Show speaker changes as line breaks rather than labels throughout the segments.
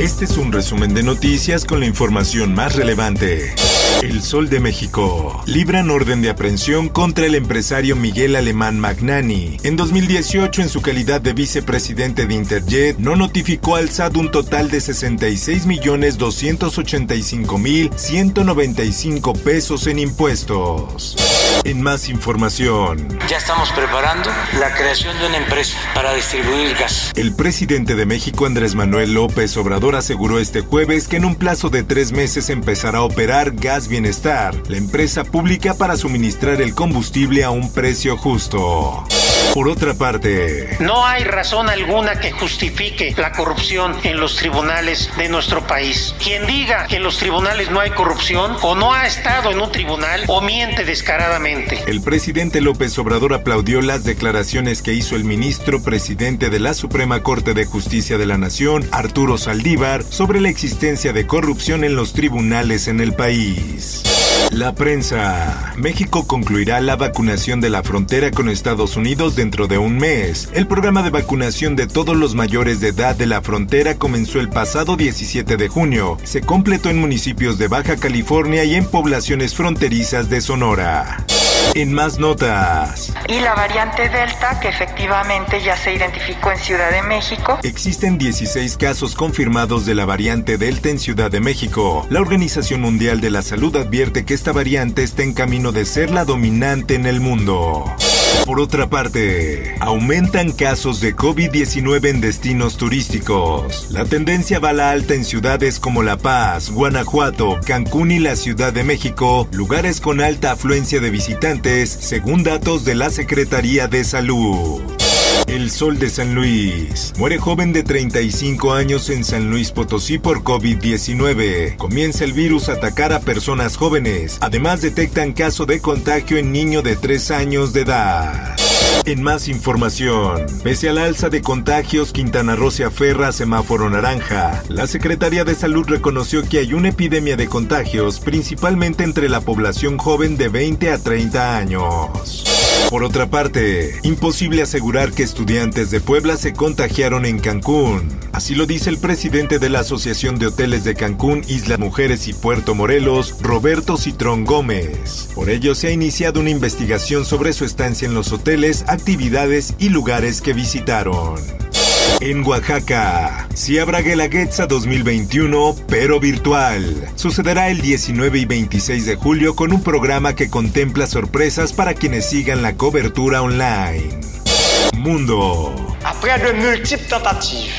Este es un resumen de noticias con la información más relevante. El Sol de México. Libran orden de aprehensión contra el empresario Miguel Alemán Magnani. En 2018, en su calidad de vicepresidente de Interjet, no notificó al SAT un total de 66.285.195 pesos en impuestos. En más información.
Ya estamos preparando la creación de una empresa para distribuir gas.
El presidente de México, Andrés Manuel López Obrador, aseguró este jueves que en un plazo de tres meses empezará a operar Gas Bienestar, la empresa pública para suministrar el combustible a un precio justo. Por otra parte,
no hay razón alguna que justifique la corrupción en los tribunales de nuestro país. Quien diga que en los tribunales no hay corrupción o no ha estado en un tribunal o miente descaradamente.
El presidente López Obrador aplaudió las declaraciones que hizo el ministro presidente de la Suprema Corte de Justicia de la Nación, Arturo Saldívar, sobre la existencia de corrupción en los tribunales en el país. La prensa. México concluirá la vacunación de la frontera con Estados Unidos dentro de un mes. El programa de vacunación de todos los mayores de edad de la frontera comenzó el pasado 17 de junio. Se completó en municipios de Baja California y en poblaciones fronterizas de Sonora. En más notas.
Y la variante Delta, que efectivamente ya se identificó en Ciudad de México.
Existen 16 casos confirmados de la variante Delta en Ciudad de México. La Organización Mundial de la Salud advierte que esta variante está en camino de ser la dominante en el mundo. Por otra parte, aumentan casos de COVID-19 en destinos turísticos. La tendencia va a la alta en ciudades como La Paz, Guanajuato, Cancún y la Ciudad de México, lugares con alta afluencia de visitantes, según datos de la Secretaría de Salud. El Sol de San Luis. Muere joven de 35 años en San Luis Potosí por COVID-19. Comienza el virus a atacar a personas jóvenes. Además detectan caso de contagio en niño de 3 años de edad. En más información, pese al alza de contagios, Quintana Roo se aferra a semáforo naranja. La Secretaría de Salud reconoció que hay una epidemia de contagios, principalmente entre la población joven de 20 a 30 años. Por otra parte, imposible asegurar que estudiantes de Puebla se contagiaron en Cancún. Así lo dice el presidente de la Asociación de Hoteles de Cancún, Isla Mujeres y Puerto Morelos, Roberto Citrón Gómez. Por ello se ha iniciado una investigación sobre su estancia en los hoteles, actividades y lugares que visitaron. En Oaxaca, si habrá Guelaguetza 2021, pero virtual. Sucederá el 19 y 26 de julio con un programa que contempla sorpresas para quienes sigan la cobertura online. Mundo.
Après de múltiples tentatives,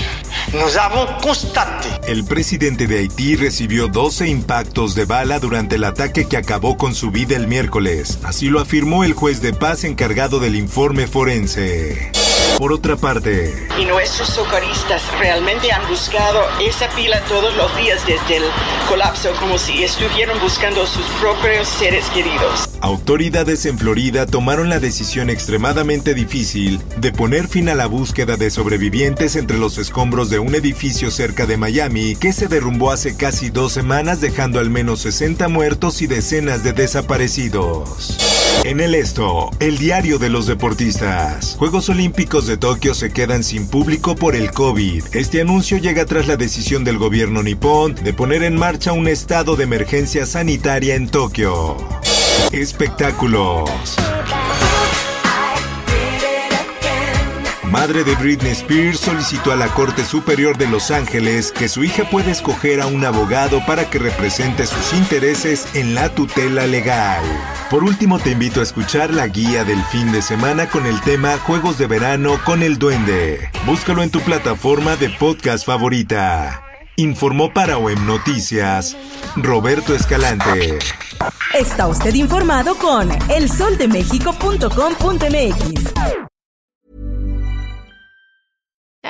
nous avons constaté.
El presidente de Haití recibió 12 impactos de bala durante el ataque que acabó con su vida el miércoles. Así lo afirmó el juez de paz encargado del informe forense. Por otra parte,
y nuestros socorristas realmente han buscado esa pila todos los días desde el colapso, como si estuvieran buscando sus propios seres queridos.
Autoridades en Florida tomaron la decisión extremadamente difícil de poner fin a la búsqueda de sobrevivientes entre los escombros de un edificio cerca de Miami que se derrumbó hace casi dos semanas dejando al menos 60 muertos y decenas de desaparecidos. En el esto, el diario de los deportistas. Juegos Olímpicos de Tokio se quedan sin público por el COVID. Este anuncio llega tras la decisión del gobierno nipón de poner en marcha un estado de emergencia sanitaria en Tokio. Espectáculos. Madre de Britney Spears solicitó a la Corte Superior de Los Ángeles que su hija pueda escoger a un abogado para que represente sus intereses en la tutela legal. Por último, te invito a escuchar la guía del fin de semana con el tema Juegos de Verano con el Duende. Búscalo en tu plataforma de podcast favorita. Informó para OEM Noticias Roberto Escalante.
Está usted informado con elsoldemexico.com.mx.